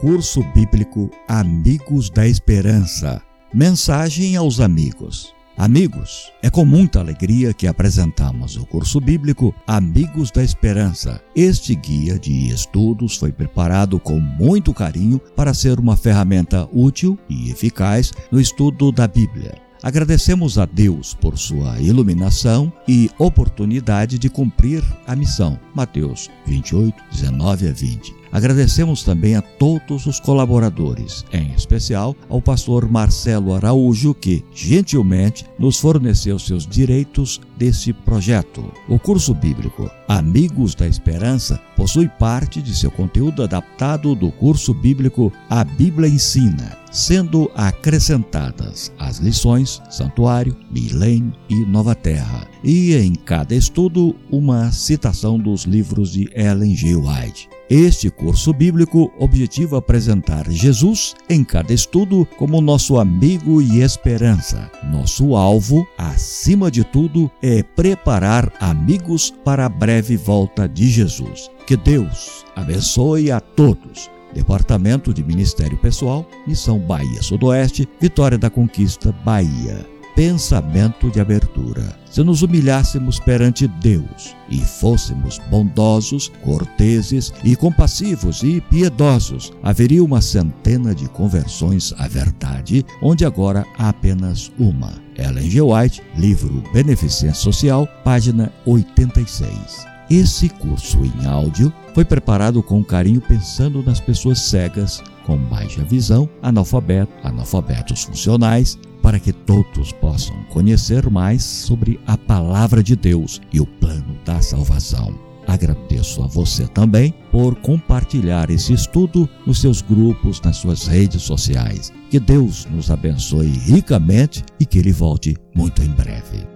Curso Bíblico Amigos da Esperança. Mensagem aos amigos. Amigos, é com muita alegria que apresentamos o curso bíblico Amigos da Esperança. Este guia de estudos foi preparado com muito carinho para ser uma ferramenta útil e eficaz no estudo da Bíblia. Agradecemos a Deus por sua iluminação e oportunidade de cumprir a missão. Mateus 28, 19 a 20. Agradecemos também a todos os colaboradores, em especial ao pastor Marcelo Araújo, que gentilmente nos forneceu seus direitos desse projeto. O curso bíblico Amigos da Esperança possui parte de seu conteúdo adaptado do curso bíblico A Bíblia Ensina, sendo acrescentadas as lições Santuário, Milênio e Nova Terra, e em cada estudo uma citação dos livros de Ellen G. White. Este curso bíblico objetiva apresentar Jesus em cada estudo como nosso amigo e esperança. Nosso alvo, acima de tudo, é preparar amigos para a breve volta de Jesus. Que Deus abençoe a todos. Departamento de Ministério Pessoal, Missão Bahia Sudoeste, Vitória da Conquista, Bahia pensamento de abertura. Se nos humilhássemos perante Deus e fôssemos bondosos, corteses e compassivos e piedosos, haveria uma centena de conversões à verdade, onde agora há apenas uma. Ellen G. White, livro Beneficência Social, página 86. Esse curso em áudio foi preparado com carinho pensando nas pessoas cegas, com baixa visão, analfabeto, analfabetos funcionais, para que todos possam conhecer mais sobre a palavra de Deus e o plano da salvação. Agradeço a você também por compartilhar esse estudo nos seus grupos, nas suas redes sociais. Que Deus nos abençoe ricamente e que Ele volte muito em breve.